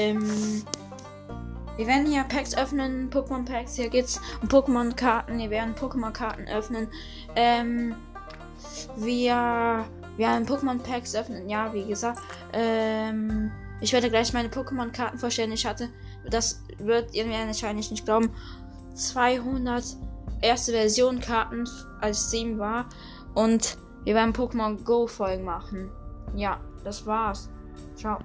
Ähm, wir werden hier Packs öffnen, Pokémon Packs. Hier geht's um Pokémon Karten. Wir werden Pokémon Karten öffnen. Ähm, wir werden Pokémon Packs öffnen. Ja, wie gesagt. Ähm, ich werde gleich meine Pokémon Karten vorstellen. Ich hatte, das wird ihr wahrscheinlich nicht glauben, 200 erste Version Karten als 7 war. Und wir werden Pokémon Go Folgen machen. Ja, das war's. Ciao.